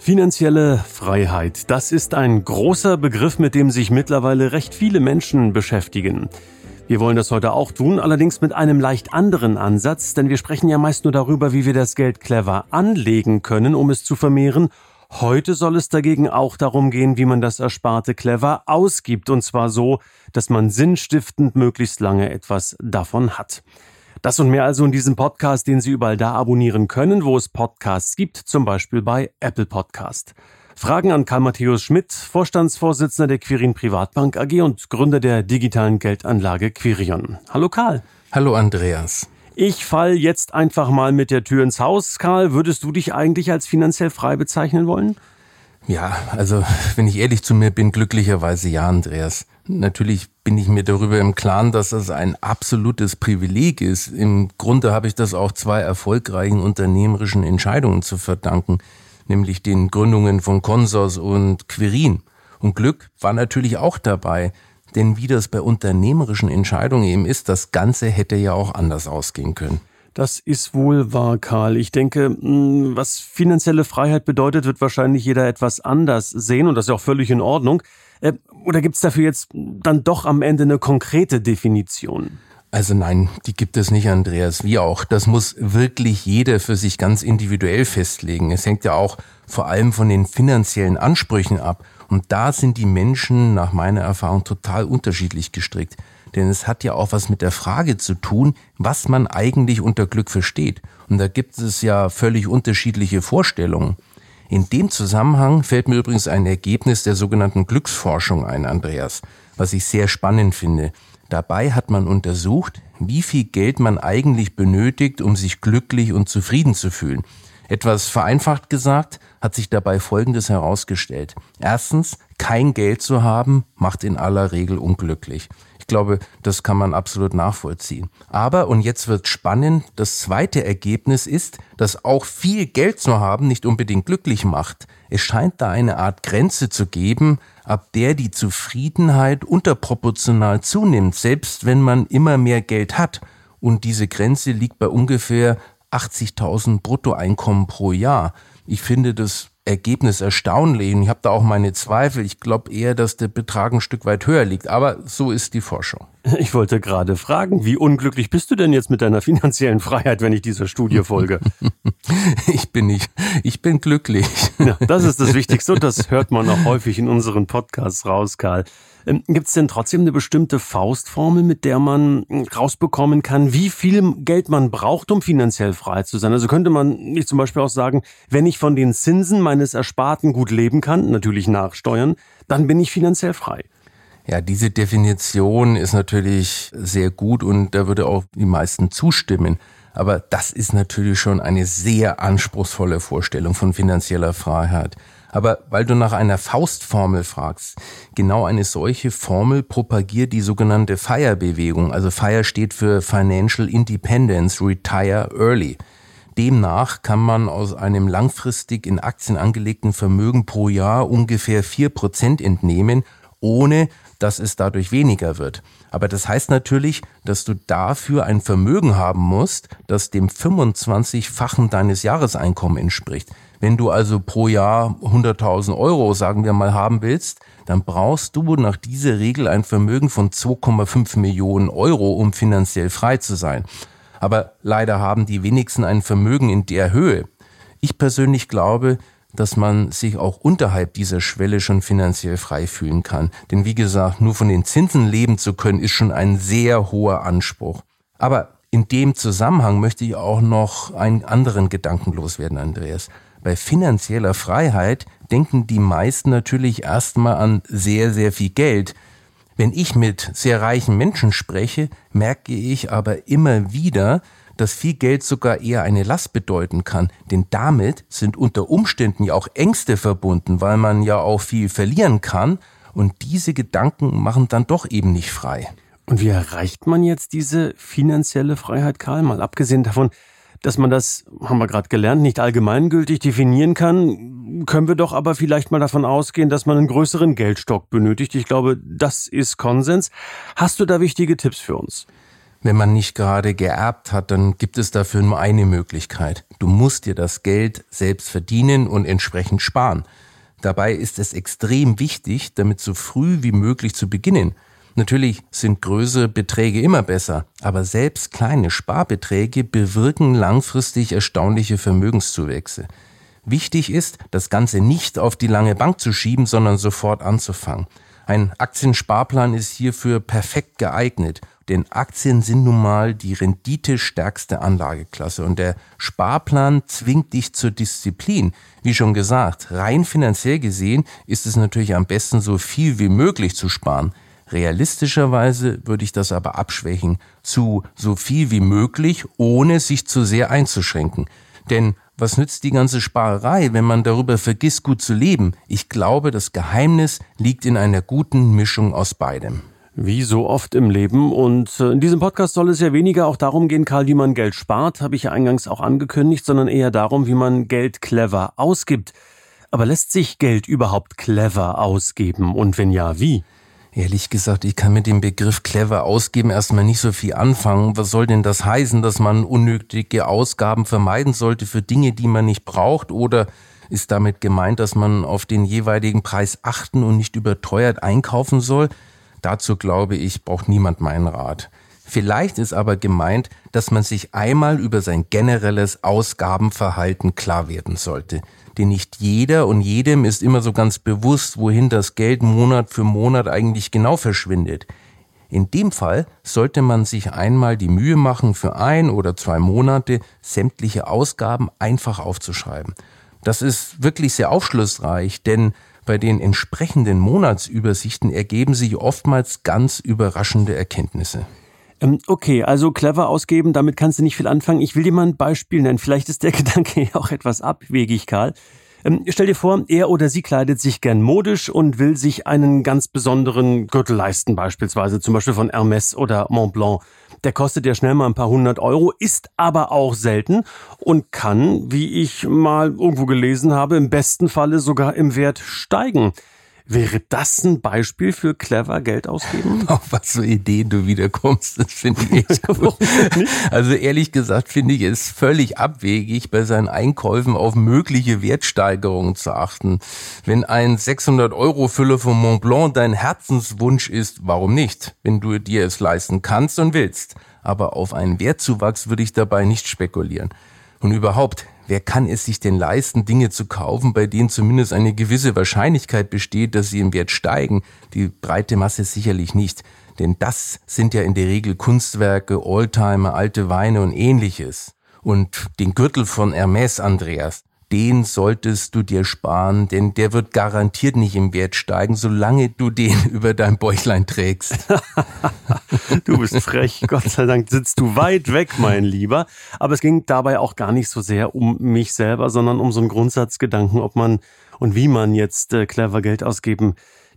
Finanzielle Freiheit, das ist ein großer Begriff, mit dem sich mittlerweile recht viele Menschen beschäftigen. Wir wollen das heute auch tun, allerdings mit einem leicht anderen Ansatz, denn wir sprechen ja meist nur darüber, wie wir das Geld clever anlegen können, um es zu vermehren. Heute soll es dagegen auch darum gehen, wie man das Ersparte clever ausgibt, und zwar so, dass man sinnstiftend möglichst lange etwas davon hat. Das und mehr also in diesem Podcast, den Sie überall da abonnieren können, wo es Podcasts gibt, zum Beispiel bei Apple Podcast. Fragen an Karl Matthäus Schmidt, Vorstandsvorsitzender der Quirin Privatbank AG und Gründer der digitalen Geldanlage Quirion. Hallo Karl. Hallo Andreas. Ich fall jetzt einfach mal mit der Tür ins Haus. Karl, würdest du dich eigentlich als finanziell frei bezeichnen wollen? Ja, also wenn ich ehrlich zu mir bin, glücklicherweise ja, Andreas. Natürlich bin ich mir darüber im Klaren, dass das ein absolutes Privileg ist. Im Grunde habe ich das auch zwei erfolgreichen unternehmerischen Entscheidungen zu verdanken, nämlich den Gründungen von Consors und Quirin. Und Glück war natürlich auch dabei, denn wie das bei unternehmerischen Entscheidungen eben ist, das Ganze hätte ja auch anders ausgehen können. Das ist wohl wahr, Karl. Ich denke, hm, was finanzielle Freiheit bedeutet, wird wahrscheinlich jeder etwas anders sehen und das ist auch völlig in Ordnung. Äh, oder gibt es dafür jetzt dann doch am Ende eine konkrete Definition? Also nein, die gibt es nicht, Andreas. Wie auch. Das muss wirklich jeder für sich ganz individuell festlegen. Es hängt ja auch vor allem von den finanziellen Ansprüchen ab. Und da sind die Menschen nach meiner Erfahrung total unterschiedlich gestrickt. Denn es hat ja auch was mit der Frage zu tun, was man eigentlich unter Glück versteht. Und da gibt es ja völlig unterschiedliche Vorstellungen. In dem Zusammenhang fällt mir übrigens ein Ergebnis der sogenannten Glücksforschung ein, Andreas, was ich sehr spannend finde. Dabei hat man untersucht, wie viel Geld man eigentlich benötigt, um sich glücklich und zufrieden zu fühlen. Etwas vereinfacht gesagt, hat sich dabei Folgendes herausgestellt. Erstens, kein Geld zu haben, macht in aller Regel unglücklich glaube, das kann man absolut nachvollziehen. Aber, und jetzt wird spannend, das zweite Ergebnis ist, dass auch viel Geld zu haben nicht unbedingt glücklich macht. Es scheint da eine Art Grenze zu geben, ab der die Zufriedenheit unterproportional zunimmt, selbst wenn man immer mehr Geld hat. Und diese Grenze liegt bei ungefähr 80.000 Bruttoeinkommen pro Jahr. Ich finde das Ergebnis erstaunlich. Und ich habe da auch meine Zweifel. Ich glaube eher, dass der Betrag ein Stück weit höher liegt. Aber so ist die Forschung. Ich wollte gerade fragen, wie unglücklich bist du denn jetzt mit deiner finanziellen Freiheit, wenn ich dieser Studie folge? ich bin nicht. Ich bin glücklich. Ja, das ist das Wichtigste und das hört man auch häufig in unseren Podcasts raus, Karl. Ähm, Gibt es denn trotzdem eine bestimmte Faustformel, mit der man hm, rausbekommen kann, wie viel Geld man braucht, um finanziell frei zu sein? Also könnte man nicht zum Beispiel auch sagen, wenn ich von den Zinsen meines Ersparten gut leben kann, natürlich nachsteuern, dann bin ich finanziell frei. Ja, diese Definition ist natürlich sehr gut und da würde auch die meisten zustimmen. Aber das ist natürlich schon eine sehr anspruchsvolle Vorstellung von finanzieller Freiheit. Aber weil du nach einer Faustformel fragst, genau eine solche Formel propagiert die sogenannte FIRE-Bewegung. Also FIRE steht für Financial Independence, Retire Early. Demnach kann man aus einem langfristig in Aktien angelegten Vermögen pro Jahr ungefähr vier Prozent entnehmen, ohne dass es dadurch weniger wird. Aber das heißt natürlich, dass du dafür ein Vermögen haben musst, das dem 25-fachen deines Jahreseinkommens entspricht. Wenn du also pro Jahr 100.000 Euro, sagen wir mal, haben willst, dann brauchst du nach dieser Regel ein Vermögen von 2,5 Millionen Euro, um finanziell frei zu sein. Aber leider haben die wenigsten ein Vermögen in der Höhe. Ich persönlich glaube, dass man sich auch unterhalb dieser Schwelle schon finanziell frei fühlen kann. Denn wie gesagt, nur von den Zinsen leben zu können, ist schon ein sehr hoher Anspruch. Aber in dem Zusammenhang möchte ich auch noch einen anderen Gedanken loswerden, Andreas. Bei finanzieller Freiheit denken die meisten natürlich erstmal an sehr, sehr viel Geld. Wenn ich mit sehr reichen Menschen spreche, merke ich aber immer wieder, dass viel Geld sogar eher eine Last bedeuten kann. Denn damit sind unter Umständen ja auch Ängste verbunden, weil man ja auch viel verlieren kann. Und diese Gedanken machen dann doch eben nicht frei. Und wie erreicht man jetzt diese finanzielle Freiheit, Karl? Mal abgesehen davon, dass man das, haben wir gerade gelernt, nicht allgemeingültig definieren kann, können wir doch aber vielleicht mal davon ausgehen, dass man einen größeren Geldstock benötigt. Ich glaube, das ist Konsens. Hast du da wichtige Tipps für uns? Wenn man nicht gerade geerbt hat, dann gibt es dafür nur eine Möglichkeit. Du musst dir das Geld selbst verdienen und entsprechend sparen. Dabei ist es extrem wichtig, damit so früh wie möglich zu beginnen. Natürlich sind größere Beträge immer besser, aber selbst kleine Sparbeträge bewirken langfristig erstaunliche Vermögenszuwächse. Wichtig ist, das Ganze nicht auf die lange Bank zu schieben, sondern sofort anzufangen. Ein Aktiensparplan ist hierfür perfekt geeignet, denn Aktien sind nun mal die renditestärkste Anlageklasse und der Sparplan zwingt dich zur Disziplin. Wie schon gesagt, rein finanziell gesehen ist es natürlich am besten so viel wie möglich zu sparen. Realistischerweise würde ich das aber abschwächen zu so viel wie möglich, ohne sich zu sehr einzuschränken. Denn was nützt die ganze Sparerei, wenn man darüber vergisst, gut zu leben? Ich glaube, das Geheimnis liegt in einer guten Mischung aus beidem. Wie so oft im Leben. Und äh, in diesem Podcast soll es ja weniger auch darum gehen, Karl, wie man Geld spart, habe ich ja eingangs auch angekündigt, sondern eher darum, wie man Geld clever ausgibt. Aber lässt sich Geld überhaupt clever ausgeben? Und wenn ja, wie? Ehrlich gesagt, ich kann mit dem Begriff clever ausgeben erstmal nicht so viel anfangen. Was soll denn das heißen, dass man unnötige Ausgaben vermeiden sollte für Dinge, die man nicht braucht? Oder ist damit gemeint, dass man auf den jeweiligen Preis achten und nicht überteuert einkaufen soll? Dazu glaube ich, braucht niemand meinen Rat. Vielleicht ist aber gemeint, dass man sich einmal über sein generelles Ausgabenverhalten klar werden sollte denn nicht jeder und jedem ist immer so ganz bewusst, wohin das Geld Monat für Monat eigentlich genau verschwindet. In dem Fall sollte man sich einmal die Mühe machen, für ein oder zwei Monate sämtliche Ausgaben einfach aufzuschreiben. Das ist wirklich sehr aufschlussreich, denn bei den entsprechenden Monatsübersichten ergeben sich oftmals ganz überraschende Erkenntnisse. Ähm, okay, also clever ausgeben, damit kannst du nicht viel anfangen. Ich will dir mal ein Beispiel nennen. Vielleicht ist der Gedanke ja auch etwas abwegig, Karl. Ähm, stell dir vor, er oder sie kleidet sich gern modisch und will sich einen ganz besonderen Gürtel leisten, beispielsweise zum Beispiel von Hermes oder Montblanc. Der kostet ja schnell mal ein paar hundert Euro, ist aber auch selten und kann, wie ich mal irgendwo gelesen habe, im besten Falle sogar im Wert steigen. Wäre das ein Beispiel für clever Geld ausgeben? Auf was für Ideen du wiederkommst, das finde ich echt gut. also ehrlich gesagt finde ich es völlig abwegig, bei seinen Einkäufen auf mögliche Wertsteigerungen zu achten. Wenn ein 600 Euro Fülle von Mont Blanc dein Herzenswunsch ist, warum nicht? Wenn du dir es leisten kannst und willst. Aber auf einen Wertzuwachs würde ich dabei nicht spekulieren. Und überhaupt, wer kann es sich denn leisten, Dinge zu kaufen, bei denen zumindest eine gewisse Wahrscheinlichkeit besteht, dass sie im Wert steigen? Die breite Masse sicherlich nicht. Denn das sind ja in der Regel Kunstwerke, Oldtimer, alte Weine und ähnliches. Und den Gürtel von Hermes, Andreas, den solltest du dir sparen, denn der wird garantiert nicht im Wert steigen, solange du den über dein Bäuchlein trägst. du bist frech, Gott sei Dank sitzt du weit weg, mein Lieber. Aber es ging dabei auch gar nicht so sehr um mich selber, sondern um so einen Grundsatzgedanken, ob man und wie man jetzt äh, clever Geld ausgeben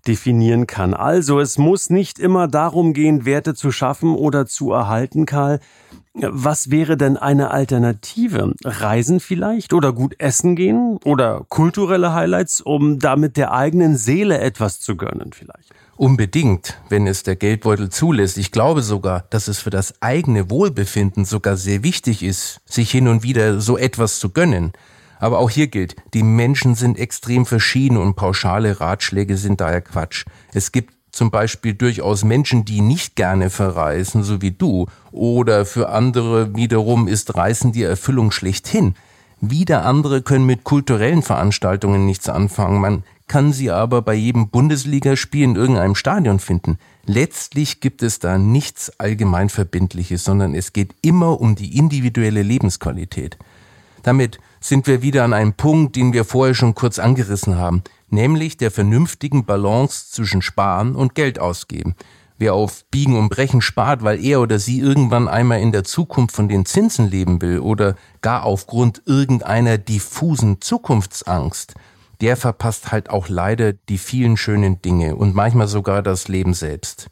definieren kann. Also es muss nicht immer darum gehen, Werte zu schaffen oder zu erhalten, Karl. Was wäre denn eine Alternative? Reisen vielleicht oder gut essen gehen oder kulturelle Highlights, um damit der eigenen Seele etwas zu gönnen vielleicht? Unbedingt, wenn es der Geldbeutel zulässt. Ich glaube sogar, dass es für das eigene Wohlbefinden sogar sehr wichtig ist, sich hin und wieder so etwas zu gönnen. Aber auch hier gilt, die Menschen sind extrem verschieden und pauschale Ratschläge sind daher Quatsch. Es gibt zum Beispiel durchaus Menschen, die nicht gerne verreisen, so wie du, oder für andere wiederum ist Reisen die Erfüllung schlechthin. Wieder andere können mit kulturellen Veranstaltungen nichts anfangen, man kann sie aber bei jedem Bundesligaspiel in irgendeinem Stadion finden. Letztlich gibt es da nichts allgemein Verbindliches, sondern es geht immer um die individuelle Lebensqualität. Damit sind wir wieder an einem Punkt, den wir vorher schon kurz angerissen haben, nämlich der vernünftigen Balance zwischen Sparen und Geld ausgeben. Wer auf Biegen und Brechen spart, weil er oder sie irgendwann einmal in der Zukunft von den Zinsen leben will oder gar aufgrund irgendeiner diffusen Zukunftsangst, der verpasst halt auch leider die vielen schönen Dinge und manchmal sogar das Leben selbst.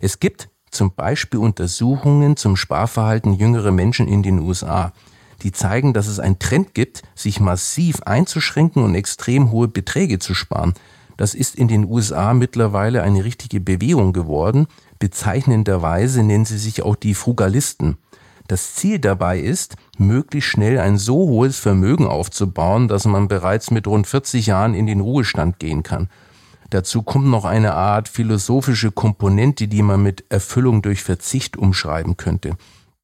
Es gibt zum Beispiel Untersuchungen zum Sparverhalten jüngerer Menschen in den USA, die zeigen, dass es einen Trend gibt, sich massiv einzuschränken und extrem hohe Beträge zu sparen. Das ist in den USA mittlerweile eine richtige Bewegung geworden. Bezeichnenderweise nennen sie sich auch die Frugalisten. Das Ziel dabei ist, möglichst schnell ein so hohes Vermögen aufzubauen, dass man bereits mit rund 40 Jahren in den Ruhestand gehen kann. Dazu kommt noch eine Art philosophische Komponente, die man mit Erfüllung durch Verzicht umschreiben könnte.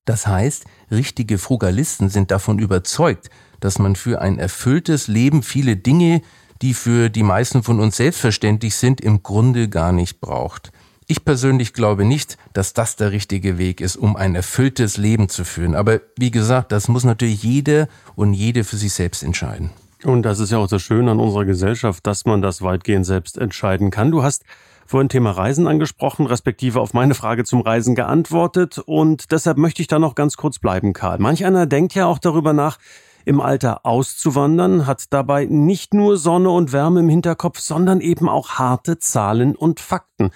Das heißt, richtige Frugalisten sind davon überzeugt, dass man für ein erfülltes Leben viele Dinge, die für die meisten von uns selbstverständlich sind, im Grunde gar nicht braucht. Ich persönlich glaube nicht, dass das der richtige Weg ist, um ein erfülltes Leben zu führen. Aber wie gesagt, das muss natürlich jede und jede für sich selbst entscheiden. Und das ist ja auch das Schöne an unserer Gesellschaft, dass man das weitgehend selbst entscheiden kann. Du hast vorhin Thema Reisen angesprochen, respektive auf meine Frage zum Reisen geantwortet. Und deshalb möchte ich da noch ganz kurz bleiben, Karl. Manch einer denkt ja auch darüber nach, im Alter auszuwandern, hat dabei nicht nur Sonne und Wärme im Hinterkopf, sondern eben auch harte Zahlen und Fakten.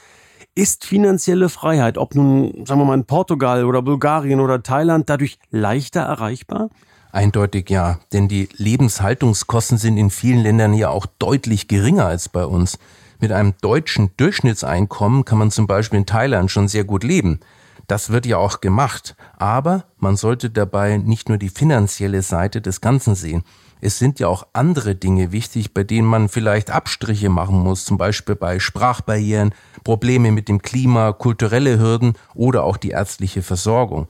Ist finanzielle Freiheit, ob nun, sagen wir mal, in Portugal oder Bulgarien oder Thailand, dadurch leichter erreichbar? Eindeutig ja, denn die Lebenshaltungskosten sind in vielen Ländern ja auch deutlich geringer als bei uns. Mit einem deutschen Durchschnittseinkommen kann man zum Beispiel in Thailand schon sehr gut leben. Das wird ja auch gemacht. Aber man sollte dabei nicht nur die finanzielle Seite des Ganzen sehen. Es sind ja auch andere Dinge wichtig, bei denen man vielleicht Abstriche machen muss, zum Beispiel bei Sprachbarrieren, Probleme mit dem Klima, kulturelle Hürden oder auch die ärztliche Versorgung.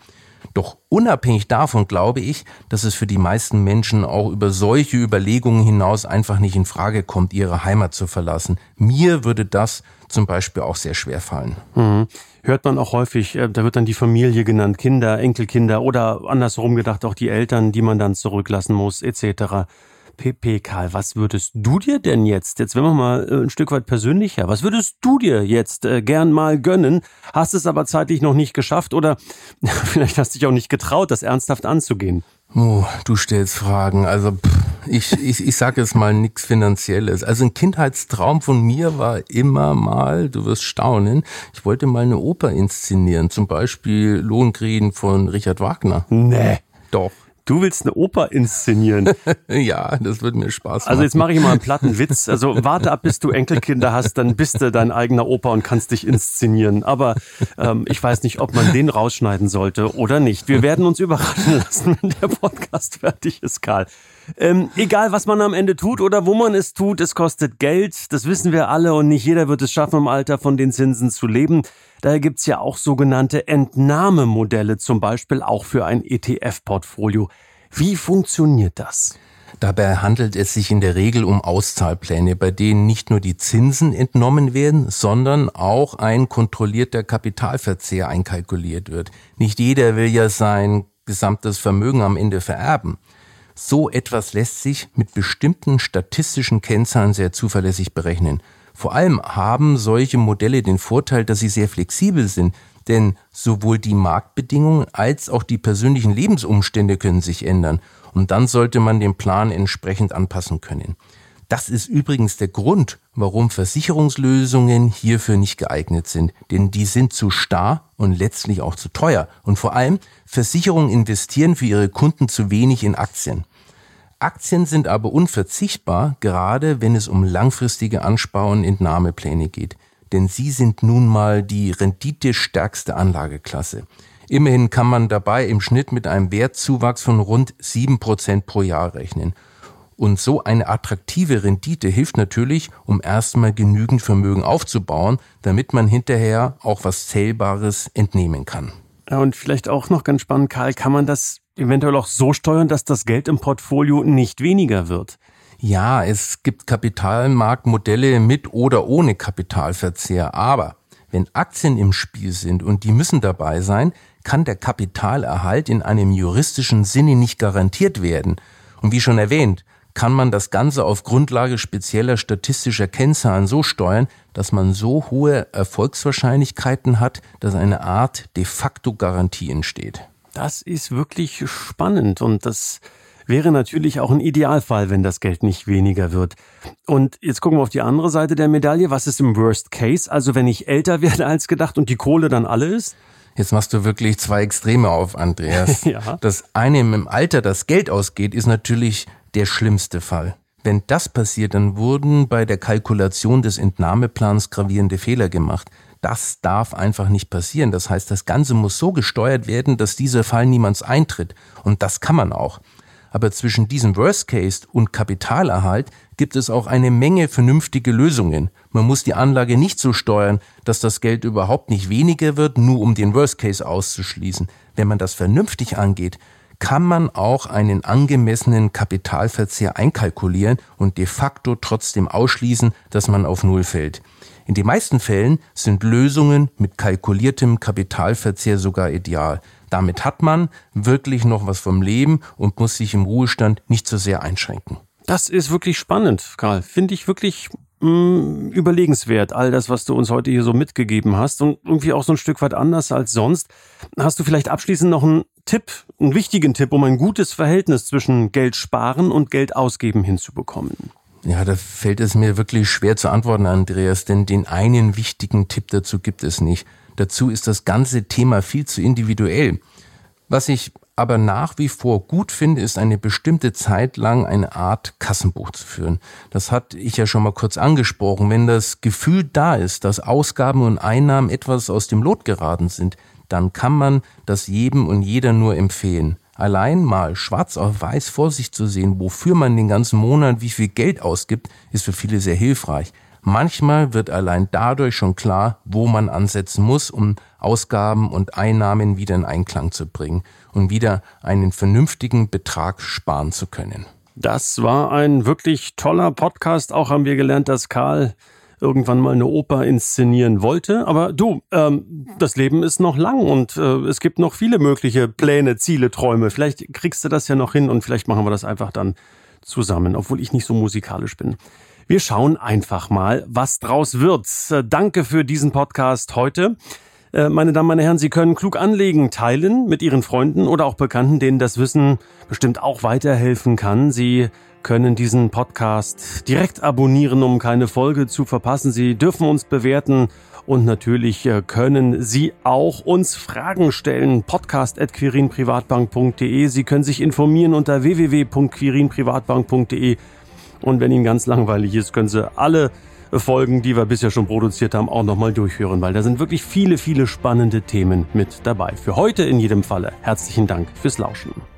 Doch unabhängig davon glaube ich, dass es für die meisten Menschen auch über solche Überlegungen hinaus einfach nicht in Frage kommt, ihre Heimat zu verlassen. Mir würde das zum Beispiel auch sehr schwer fallen. Mhm. Hört man auch häufig, äh, da wird dann die Familie genannt, Kinder, Enkelkinder oder andersherum gedacht auch die Eltern, die man dann zurücklassen muss, etc. PP, Karl, was würdest du dir denn jetzt, jetzt wenn wir mal äh, ein Stück weit persönlicher, was würdest du dir jetzt äh, gern mal gönnen, hast es aber zeitlich noch nicht geschafft oder vielleicht hast du dich auch nicht getraut, das ernsthaft anzugehen? Oh, du stellst Fragen. Also pff, ich, ich, ich sage jetzt mal nichts Finanzielles. Also ein Kindheitstraum von mir war immer mal, du wirst staunen, ich wollte mal eine Oper inszenieren, zum Beispiel Lohengrin von Richard Wagner. Nee. Doch. Du willst eine Oper inszenieren. ja, das würde mir Spaß machen. Also jetzt mache ich mal einen platten Witz. Also warte ab, bis du Enkelkinder hast, dann bist du dein eigener Opa und kannst dich inszenieren. Aber ähm, ich weiß nicht, ob man den rausschneiden sollte oder nicht. Wir werden uns überraschen lassen, wenn der Podcast fertig ist, Karl. Ähm, egal, was man am Ende tut oder wo man es tut, es kostet Geld. Das wissen wir alle und nicht jeder wird es schaffen, im Alter von den Zinsen zu leben. Daher gibt's ja auch sogenannte Entnahmemodelle, zum Beispiel auch für ein ETF-Portfolio. Wie funktioniert das? Dabei handelt es sich in der Regel um Auszahlpläne, bei denen nicht nur die Zinsen entnommen werden, sondern auch ein kontrollierter Kapitalverzehr einkalkuliert wird. Nicht jeder will ja sein gesamtes Vermögen am Ende vererben. So etwas lässt sich mit bestimmten statistischen Kennzahlen sehr zuverlässig berechnen. Vor allem haben solche Modelle den Vorteil, dass sie sehr flexibel sind, denn sowohl die Marktbedingungen als auch die persönlichen Lebensumstände können sich ändern und dann sollte man den Plan entsprechend anpassen können. Das ist übrigens der Grund, warum Versicherungslösungen hierfür nicht geeignet sind, denn die sind zu starr und letztlich auch zu teuer. Und vor allem, Versicherungen investieren für ihre Kunden zu wenig in Aktien. Aktien sind aber unverzichtbar, gerade wenn es um langfristige Anspar- und Entnahmepläne geht. Denn sie sind nun mal die renditestärkste Anlageklasse. Immerhin kann man dabei im Schnitt mit einem Wertzuwachs von rund sieben Prozent pro Jahr rechnen. Und so eine attraktive Rendite hilft natürlich, um erstmal genügend Vermögen aufzubauen, damit man hinterher auch was Zählbares entnehmen kann. Und vielleicht auch noch ganz spannend, Karl, kann man das eventuell auch so steuern, dass das Geld im Portfolio nicht weniger wird? Ja, es gibt Kapitalmarktmodelle mit oder ohne Kapitalverzehr, aber wenn Aktien im Spiel sind und die müssen dabei sein, kann der Kapitalerhalt in einem juristischen Sinne nicht garantiert werden. Und wie schon erwähnt, kann man das Ganze auf Grundlage spezieller statistischer Kennzahlen so steuern, dass man so hohe Erfolgswahrscheinlichkeiten hat, dass eine Art de facto Garantie entsteht. Das ist wirklich spannend und das wäre natürlich auch ein Idealfall, wenn das Geld nicht weniger wird. Und jetzt gucken wir auf die andere Seite der Medaille. Was ist im Worst Case? Also wenn ich älter werde als gedacht und die Kohle dann alle ist? Jetzt machst du wirklich zwei Extreme auf, Andreas. ja. Das eine im Alter das Geld ausgeht, ist natürlich der schlimmste Fall. Wenn das passiert, dann wurden bei der Kalkulation des Entnahmeplans gravierende Fehler gemacht. Das darf einfach nicht passieren. Das heißt, das Ganze muss so gesteuert werden, dass dieser Fall niemals eintritt. Und das kann man auch. Aber zwischen diesem Worst Case und Kapitalerhalt gibt es auch eine Menge vernünftige Lösungen. Man muss die Anlage nicht so steuern, dass das Geld überhaupt nicht weniger wird, nur um den Worst Case auszuschließen. Wenn man das vernünftig angeht, kann man auch einen angemessenen Kapitalverzehr einkalkulieren und de facto trotzdem ausschließen, dass man auf Null fällt. In den meisten Fällen sind Lösungen mit kalkuliertem Kapitalverzehr sogar ideal. Damit hat man wirklich noch was vom Leben und muss sich im Ruhestand nicht so sehr einschränken. Das ist wirklich spannend, Karl. Finde ich wirklich mh, mm, überlegenswert, all das, was du uns heute hier so mitgegeben hast und irgendwie auch so ein Stück weit anders als sonst. Hast du vielleicht abschließend noch einen Tipp, einen wichtigen Tipp, um ein gutes Verhältnis zwischen Geld sparen und Geld ausgeben hinzubekommen? Ja, da fällt es mir wirklich schwer zu antworten, Andreas, denn den einen wichtigen Tipp dazu gibt es nicht. Dazu ist das ganze Thema viel zu individuell. Was ich aber nach wie vor gut finde, ist eine bestimmte Zeit lang eine Art Kassenbuch zu führen. Das hatte ich ja schon mal kurz angesprochen. Wenn das Gefühl da ist, dass Ausgaben und Einnahmen etwas aus dem Lot geraten sind, dann kann man das jedem und jeder nur empfehlen. Allein mal schwarz auf weiß vor sich zu sehen, wofür man den ganzen Monat wie viel Geld ausgibt, ist für viele sehr hilfreich. Manchmal wird allein dadurch schon klar, wo man ansetzen muss, um Ausgaben und Einnahmen wieder in Einklang zu bringen und wieder einen vernünftigen Betrag sparen zu können. Das war ein wirklich toller Podcast. Auch haben wir gelernt, dass Karl irgendwann mal eine Oper inszenieren wollte. Aber du, ähm, das Leben ist noch lang und äh, es gibt noch viele mögliche Pläne, Ziele, Träume. Vielleicht kriegst du das ja noch hin und vielleicht machen wir das einfach dann zusammen, obwohl ich nicht so musikalisch bin. Wir schauen einfach mal, was draus wird. Äh, danke für diesen Podcast heute. Äh, meine Damen, meine Herren, Sie können klug anlegen, teilen mit Ihren Freunden oder auch Bekannten, denen das Wissen bestimmt auch weiterhelfen kann. Sie können diesen Podcast direkt abonnieren, um keine Folge zu verpassen. Sie dürfen uns bewerten und natürlich äh, können Sie auch uns Fragen stellen. Podcast.quirinprivatbank.de. Sie können sich informieren unter www.quirinprivatbank.de. Und wenn Ihnen ganz langweilig ist, können Sie alle Folgen, die wir bisher schon produziert haben, auch nochmal durchhören, weil da sind wirklich viele, viele spannende Themen mit dabei. Für heute in jedem Falle herzlichen Dank fürs Lauschen.